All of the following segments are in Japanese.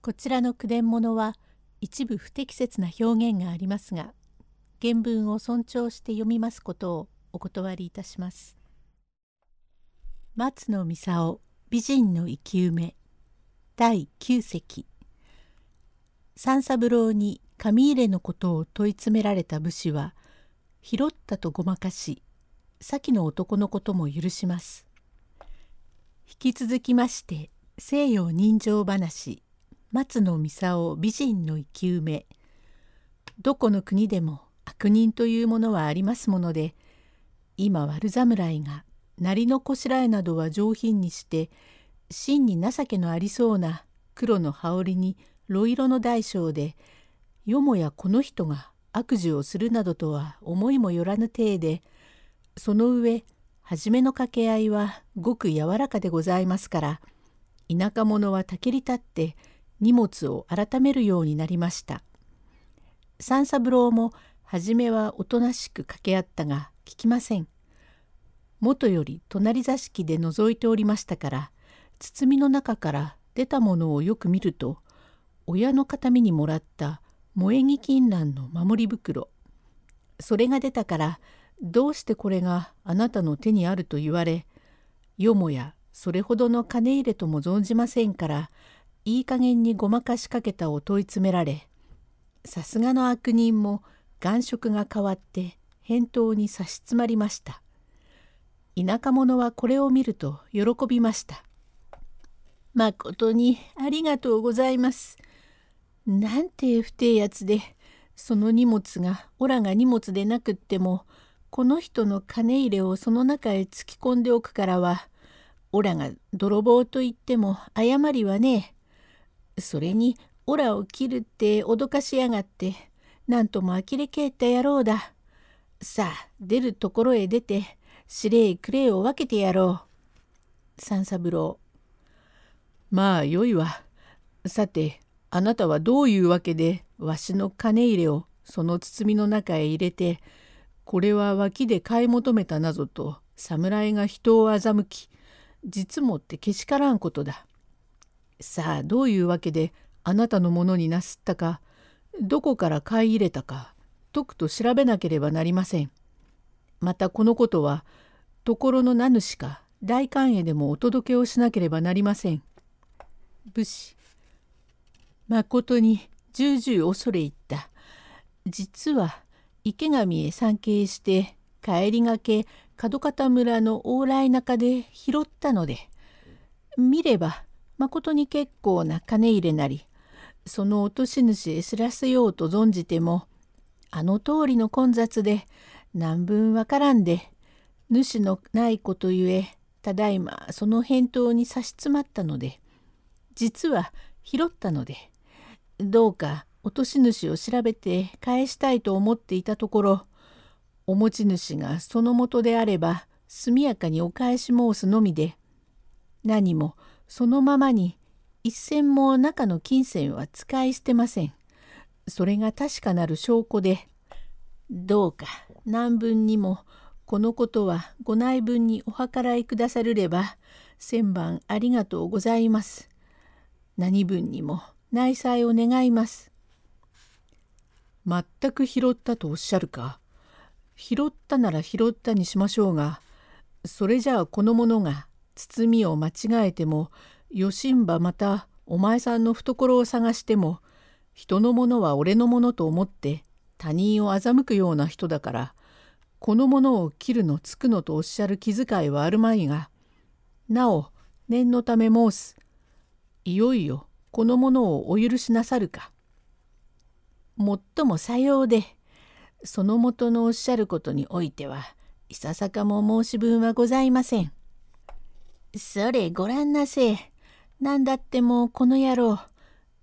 こちらの句伝物は一部不適切な表現がありますが原文を尊重して読みますことをお断りいたします。松野操美人の生き埋め第9席三三郎に紙入れのことを問い詰められた武士は拾ったとごまかし先の男のことも許します。引き続きまして西洋人情話松野操美人の生き埋め。どこの国でも悪人というものはありますもので今悪侍が鳴りのこしらえなどは上品にして真に情けのありそうな黒の羽織に呂色の大小でよもやこの人が悪事をするなどとは思いもよらぬ体でその上初めの掛け合いはごく柔らかでございますから田舎者はたけり立って荷物を改めるようになりました。三三郎も初めはおとなしく掛け合ったが聞きません。元より隣座敷で覗いておりましたから包みの中から出たものをよく見ると親の形見にもらった萌木金蘭の守り袋それが出たからどうしてこれがあなたの手にあると言われよもやそれほどの金入れとも存じませんからいい加減にごまかしかけたを問い詰められさすがの悪人も眼色が変わって返答に差し詰まりました。田舎者はこれを見ると喜びました。まことにありがとうございます。なんて不定やつでその荷物がオラが荷物でなくってもこの人の金入れをその中へ突き込んでおくからはオラが泥棒と言っても誤りはねえ。それにオラを切るって脅かしやがってなんとも呆れ返った野郎だ。さあ出るところへ出て司令クレイを分けてやろう。三三郎まあよいわ。さてあなたはどういうわけでわしの金入れをその包みの中へ入れてこれは脇で買い求めたなぞと侍が人を欺き実もってけしからんことだ。さあどういうわけであなたのものになすったかどこから買い入れたかとくと調べなければなりません。またこのことはところの名主か大官へでもお届けをしなければなりません。武士まことに重々恐れ入った。実は池上へ参詣して帰りがけ門方村の往来中で拾ったので見ればまことに結構な金入れなりその落とし主へ知らせようと存じてもあの通りの混雑で何分わからんで主のないことゆえただいまその返答に差し詰まったので実は拾ったのでどうか落とし主を調べて返したいと思っていたところお持ち主がそのもとであれば速やかにお返し申すのみで何もそのままに一銭も中の金銭は使い捨てません。それが確かなる証拠でどうか何分にもこのことはご内分にお計らいくださるれば千番ありがとうございます。何分にも内裁を願います。全く拾ったとおっしゃるか。拾ったなら拾ったにしましょうがそれじゃあこの者が包みを間違えてもよしんばまたお前さんの懐を探しても人のものは俺のものと思って他人を欺くような人だからこのものを切るのつくのとおっしゃる気遣いはあるまいがなお念のため申すいよいよこのものをお許しなさるか。もっともさようでそのもとのおっしゃることにおいてはいささかも申し分はございません。それごらんなせえ。なんだってもうこの野郎。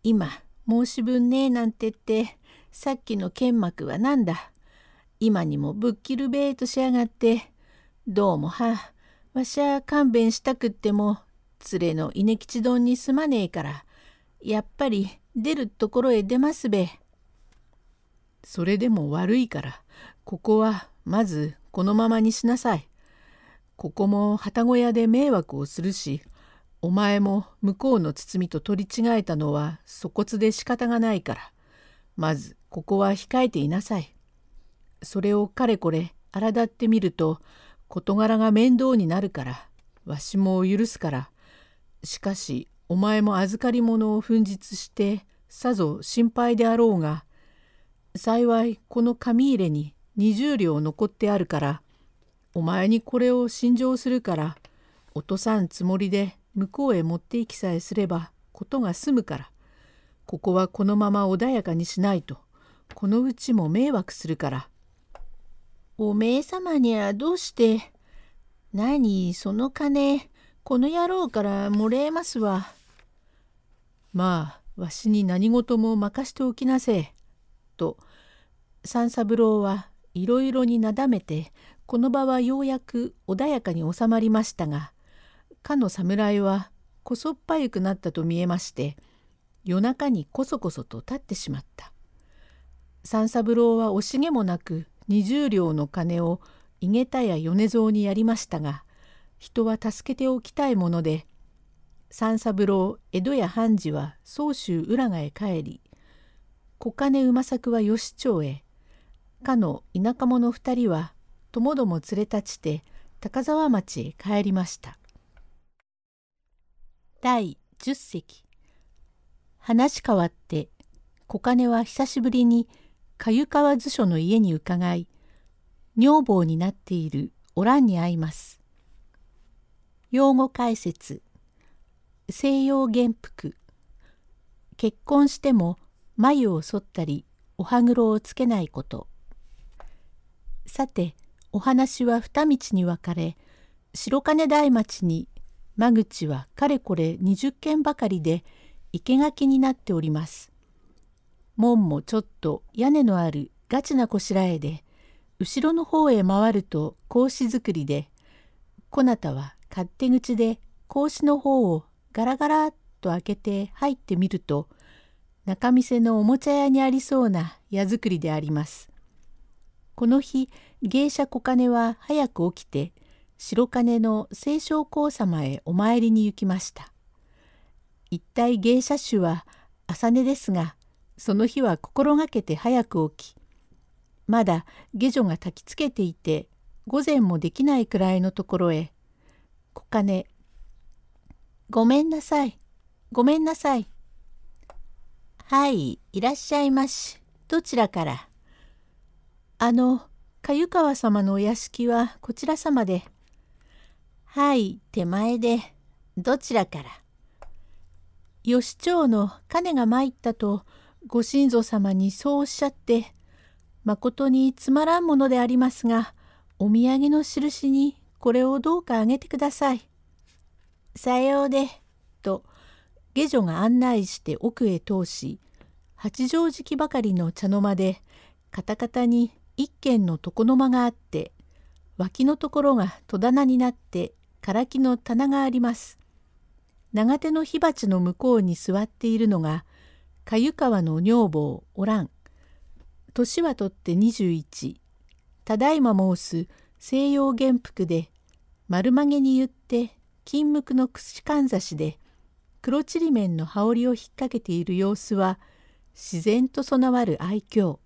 今、申し分ねえなんてって、さっきの剣幕は何だ。今にもぶっきるべえとしやがって。どうもは、わしゃ勘弁したくっても、連れの稲吉丼にすまねえから、やっぱり出るところへ出ますべ。それでも悪いから、ここはまずこのままにしなさい。ここも旗小屋で迷惑をするしお前も向こうの包みと取り違えたのは粗骨で仕方がないから、まずここは控えていなさい。それをかれこれ荒立ってみると事柄が面倒になるからわしも許すからしかしお前も預かり物を紛失してさぞ心配であろうが幸いこの紙入れに20両残ってあるからお前にこれを心情するから落とさんつもりで向こうへ持って行きさえすればことが済むからここはこのまま穏やかにしないとこのうちも迷惑するから。おめえ様にはどうして何その金この野郎からもれえますわ。まあわしに何事も任しておきなせえ。と三三郎はいろいろになだめてこの場はようやく穏やかに収まりましたがかの侍はこそっぱゆくなったと見えまして夜中にこそこそと立ってしまった。三三郎は惜しげもなく20両の金を井桁や米蔵にやりましたが人は助けておきたいもので三三郎江戸や判事は宗州浦賀へ帰り小金馬作は吉町へかの田舎者二人はともども連れ立ちて高沢町へ帰りました。第10席話変わって小金は久しぶりに粥川図書の家に伺い女房になっているおらんに会います。用語解説西洋元服結婚しても眉を剃ったりお歯黒をつけないことさてお話は二道に分かれ白金台町に間口はかれこれ20軒ばかりで生垣になっております。門もちょっと屋根のあるガチなこしらえで後ろの方へ回ると格子作りでこなたは勝手口で格子の方をガラガラっと開けて入ってみると中店のおもちゃ屋にありそうな矢作りであります。この日芸者小金は早く起きて白金の清少皇様へお参りに行きました。一体芸者種は朝寝ですがその日は心がけて早く起きまだ下女が焚きつけていて午前もできないくらいのところへ「小金ごめんなさいごめんなさい」「はいいらっしゃいましどちらから」「あの粥川様のお屋敷はこちら様で」「はい手前で。どちらから」吉長の金が参ったとご神祖様にそうおっしゃってまことにつまらんものでありますがお土産の印にこれをどうかあげてください。さようで」と下女が案内して奥へ通し八畳敷ばかりの茶の間でカタカタに一軒の床の間があって脇のところが戸棚になって唐木の棚があります。長手の火鉢の向こうに座っているのが粥川の女房おらん。年はとって21ただいま申す西洋元服で丸曲げに言って金無垢の串かんざしで黒ちりめんの羽織を引っ掛けている様子は自然と備わる愛嬌。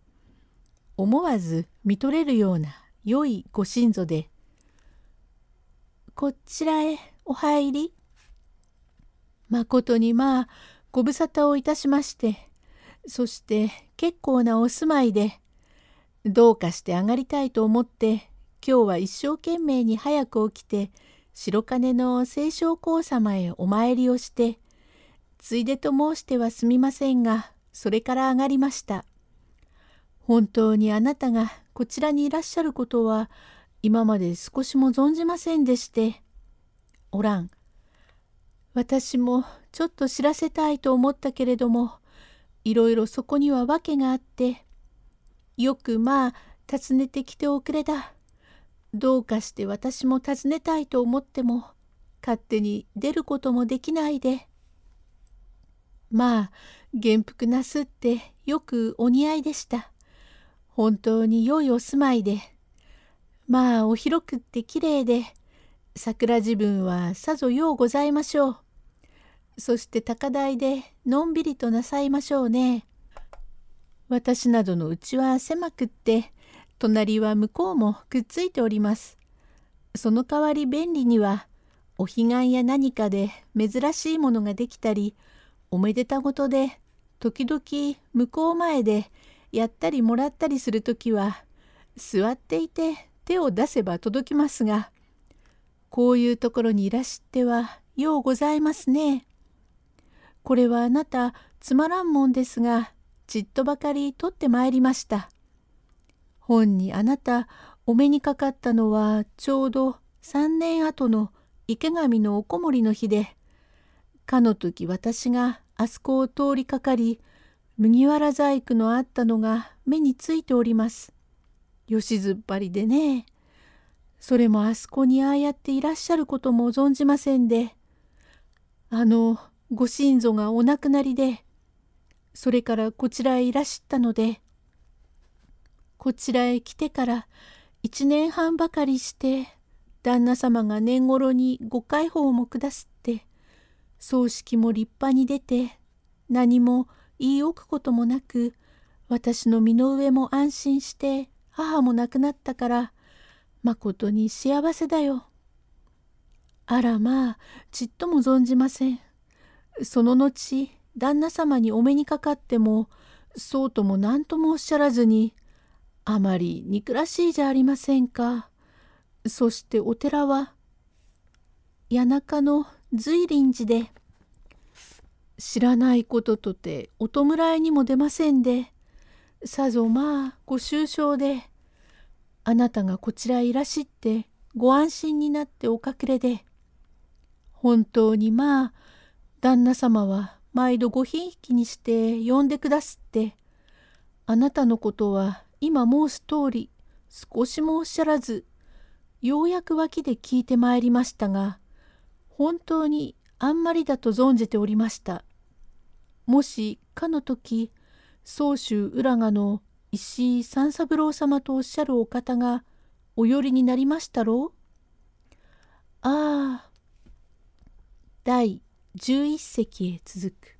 思わず見とれるような良いご親祖で「こちらへお入り」まことにまあご無沙汰をいたしまして、そして結構なお住まいで、どうかして上がりたいと思って、今日は一生懸命に早く起きて、白金の清少皇様へお参りをして、ついでと申してはすみませんが、それから上がりました。本当にあなたがこちらにいらっしゃることは、今まで少しも存じませんでして。おらん。私もちょっと知らせたいと思ったけれどもいろいろそこには訳があってよくまあ訪ねてきておくれだどうかして私も訪ねたいと思っても勝手に出ることもできないでまあ元服なすってよくお似合いでした本当に良いお住まいでまあお広くってきれいで桜自分はさぞようございましょう。そして高台でのんびりとなさいましょうね。私などのうちは狭くって、隣は向こうもくっついております。その代わり便利には、お彼岸や何かで珍しいものができたり、おめでたごとで、時々向こう前でやったりもらったりする時は、座っていて手を出せば届きますが、こういうところにいらしてはようございますね。これはあなたつまらんもんですが、ちっとばかり取ってまいりました。本にあなたお目にかかったのはちょうど3年後の池上のおこもりの日で、かの時私があそこを通りかかり、麦わら細工のあったのが目についております。よしずっぱりでね。それもあそこにああやっていらっしゃることも存じませんで、あのご親祖がお亡くなりで、それからこちらへいらしったので、こちらへ来てから一年半ばかりして、旦那様が年頃にご解放も下すって、葬式も立派に出て、何も言い置くこともなく、私の身の上も安心して母も亡くなったから、まことに幸せだよ。あらまあ、ちっとも存じません。その後、旦那様にお目にかかっても、そうとも何ともおっしゃらずに、あまり憎らしいじゃありませんか。そしてお寺は、谷中の随林寺で、知らないこととてお弔いにも出ませんで、さぞまあご愁傷で、あなたがこちらいらしってご安心になってお隠れで、本当にまあ、旦那様は毎度ごひいきにして呼んでくだすって、あなたのことは今申す通り少しもおっしゃらず、ようやく脇で聞いてまいりましたが、本当にあんまりだと存じておりました。もしかの時、宗州浦賀の石井三三郎様とおっしゃるお方がお寄りになりましたろう？ああ。第11席へ続く。